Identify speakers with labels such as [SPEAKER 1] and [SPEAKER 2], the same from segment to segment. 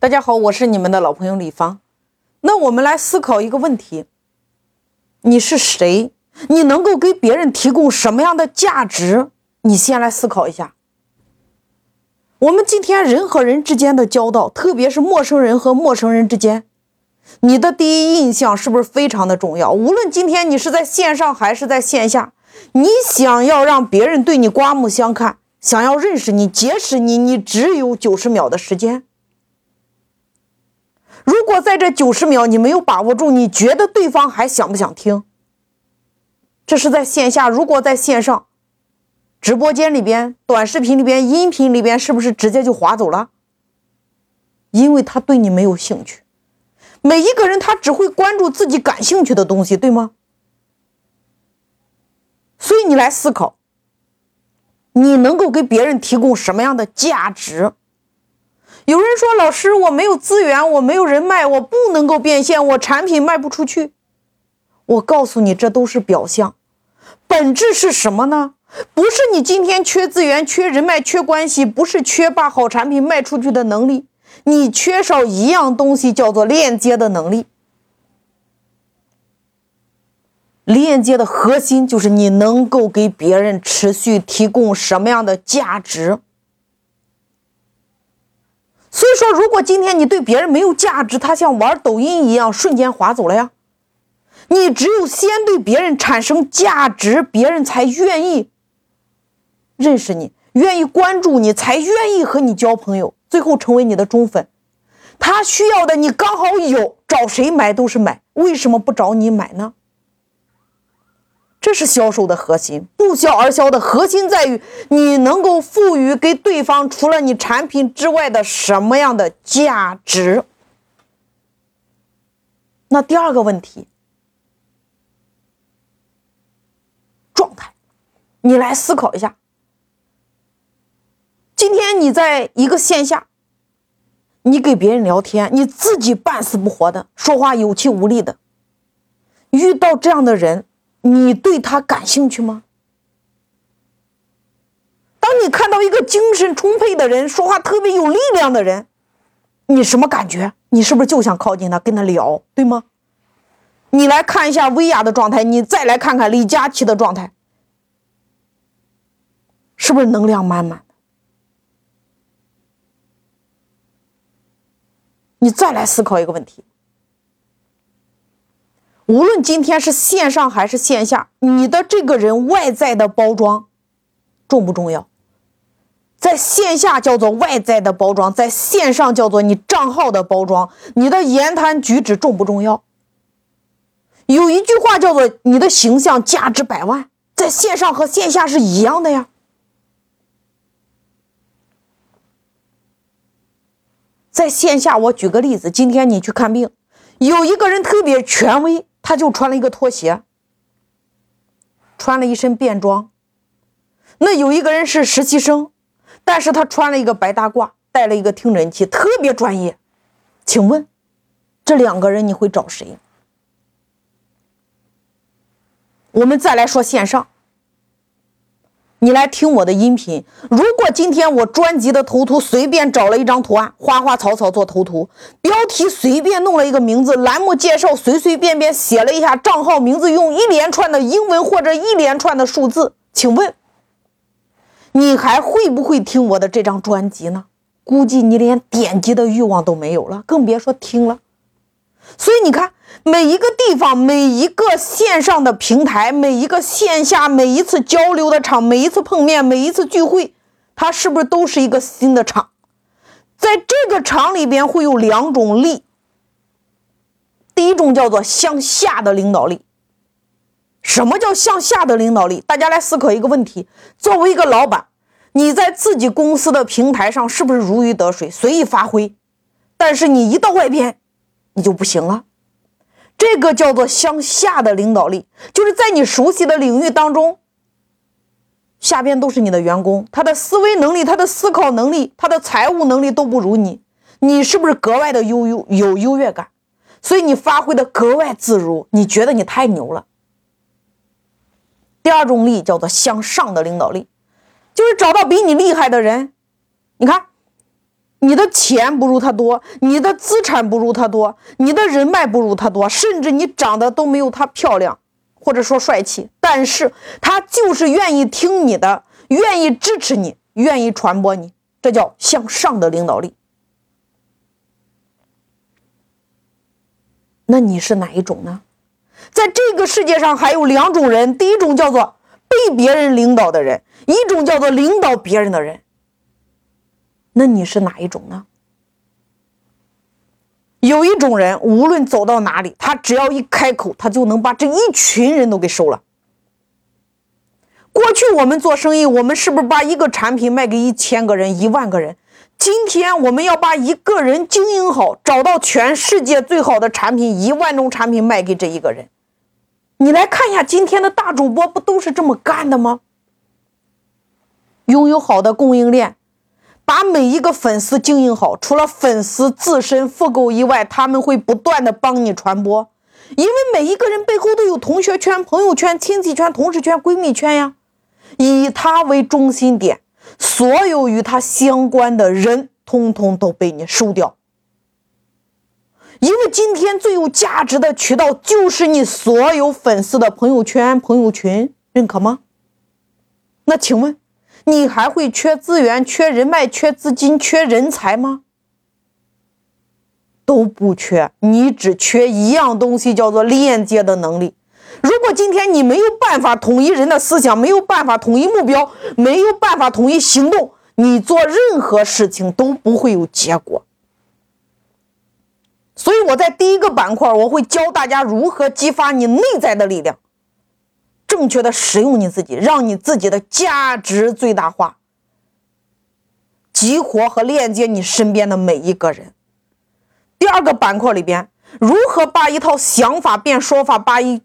[SPEAKER 1] 大家好，我是你们的老朋友李芳。那我们来思考一个问题：你是谁？你能够给别人提供什么样的价值？你先来思考一下。我们今天人和人之间的交道，特别是陌生人和陌生人之间，你的第一印象是不是非常的重要？无论今天你是在线上还是在线下，你想要让别人对你刮目相看，想要认识你、结识你，你只有九十秒的时间。如果在这九十秒你没有把握住，你觉得对方还想不想听？这是在线下。如果在线上，直播间里边、短视频里边、音频里边，是不是直接就划走了？因为他对你没有兴趣。每一个人他只会关注自己感兴趣的东西，对吗？所以你来思考，你能够给别人提供什么样的价值？有人说：“老师，我没有资源，我没有人脉，我不能够变现，我产品卖不出去。”我告诉你，这都是表象，本质是什么呢？不是你今天缺资源、缺人脉、缺关系，不是缺把好产品卖出去的能力，你缺少一样东西，叫做链接的能力。链接的核心就是你能够给别人持续提供什么样的价值。所以说，如果今天你对别人没有价值，他像玩抖音一样瞬间划走了呀。你只有先对别人产生价值，别人才愿意认识你，愿意关注你，才愿意和你交朋友，最后成为你的忠粉。他需要的你刚好有，找谁买都是买，为什么不找你买呢？这是销售的核心，不销而销的核心在于你能够赋予给对方除了你产品之外的什么样的价值。那第二个问题，状态，你来思考一下。今天你在一个线下，你给别人聊天，你自己半死不活的，说话有气无力的，遇到这样的人。你对他感兴趣吗？当你看到一个精神充沛的人，说话特别有力量的人，你什么感觉？你是不是就想靠近他，跟他聊，对吗？你来看一下薇娅的状态，你再来看看李佳琦的状态，是不是能量满满？你再来思考一个问题。无论今天是线上还是线下，你的这个人外在的包装重不重要？在线下叫做外在的包装，在线上叫做你账号的包装。你的言谈举止重不重要？有一句话叫做“你的形象价值百万”，在线上和线下是一样的呀。在线下，我举个例子，今天你去看病，有一个人特别权威。他就穿了一个拖鞋，穿了一身便装。那有一个人是实习生，但是他穿了一个白大褂，带了一个听诊器，特别专业。请问，这两个人你会找谁？我们再来说线上。你来听我的音频。如果今天我专辑的头图随便找了一张图案，花花草草做头图，标题随便弄了一个名字，栏目介绍随随便便写了一下账号名字，用一连串的英文或者一连串的数字，请问你还会不会听我的这张专辑呢？估计你连点击的欲望都没有了，更别说听了。所以你看。每一个地方，每一个线上的平台，每一个线下，每一次交流的场，每一次碰面，每一次聚会，它是不是都是一个新的场？在这个场里边会有两种力，第一种叫做向下的领导力。什么叫向下的领导力？大家来思考一个问题：作为一个老板，你在自己公司的平台上是不是如鱼得水，随意发挥？但是你一到外边，你就不行了。这个叫做向下的领导力，就是在你熟悉的领域当中，下边都是你的员工，他的思维能力、他的思考能力、他的财务能力都不如你，你是不是格外的优优有优越感？所以你发挥的格外自如，你觉得你太牛了。第二种力叫做向上的领导力，就是找到比你厉害的人，你看。你的钱不如他多，你的资产不如他多，你的人脉不如他多，甚至你长得都没有他漂亮，或者说帅气，但是他就是愿意听你的，愿意支持你，愿意传播你，这叫向上的领导力。那你是哪一种呢？在这个世界上还有两种人，第一种叫做被别人领导的人，一种叫做领导别人的人。那你是哪一种呢？有一种人，无论走到哪里，他只要一开口，他就能把这一群人都给收了。过去我们做生意，我们是不是把一个产品卖给一千个人、一万个人？今天我们要把一个人经营好，找到全世界最好的产品，一万种产品卖给这一个人。你来看一下，今天的大主播不都是这么干的吗？拥有好的供应链，把每一个粉丝经营好，除了粉丝自身复购以外，他们会不断的帮你传播，因为每一个人背后都有同学圈、朋友圈、亲戚圈、同事圈、闺蜜圈呀，以他为中心点。所有与他相关的人，通通都被你收掉，因为今天最有价值的渠道就是你所有粉丝的朋友圈、朋友群，认可吗？那请问，你还会缺资源、缺人脉、缺资金、缺人才吗？都不缺，你只缺一样东西，叫做链接的能力。如果今天你没有办法统一人的思想，没有办法统一目标，没有办法统一行动，你做任何事情都不会有结果。所以我在第一个板块，我会教大家如何激发你内在的力量，正确的使用你自己，让你自己的价值最大化，激活和链接你身边的每一个人。第二个板块里边，如何把一套想法变说法，把一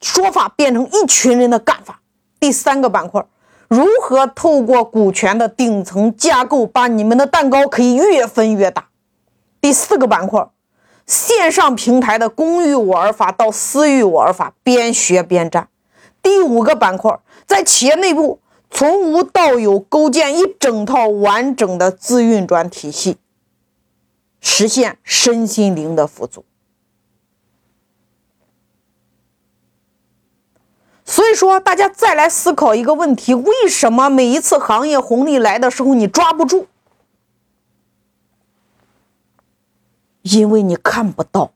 [SPEAKER 1] 说法变成一群人的干法。第三个板块，如何透过股权的顶层架构，把你们的蛋糕可以越分越大。第四个板块，线上平台的公域我尔法到私域我尔法，边学边战。第五个板块，在企业内部从无到有构建一整套完整的自运转体系，实现身心灵的富足。所以说，大家再来思考一个问题：为什么每一次行业红利来的时候你抓不住？因为你看不到。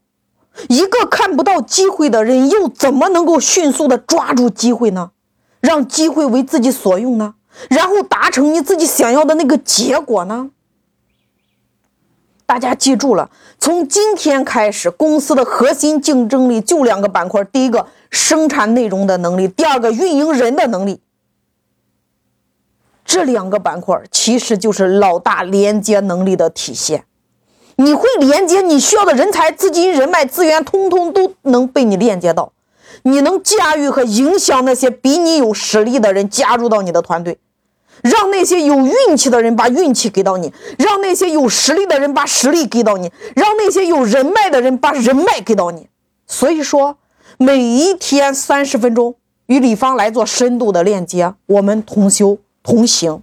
[SPEAKER 1] 一个看不到机会的人，又怎么能够迅速的抓住机会呢？让机会为自己所用呢？然后达成你自己想要的那个结果呢？大家记住了，从今天开始，公司的核心竞争力就两个板块：第一个，生产内容的能力；第二个，运营人的能力。这两个板块其实就是老大连接能力的体现。你会连接你需要的人才、资金、人脉、资源，通通都能被你链接到。你能驾驭和影响那些比你有实力的人加入到你的团队。让那些有运气的人把运气给到你，让那些有实力的人把实力给到你，让那些有人脉的人把人脉给到你。所以说，每一天三十分钟与李芳来做深度的链接，我们同修同行。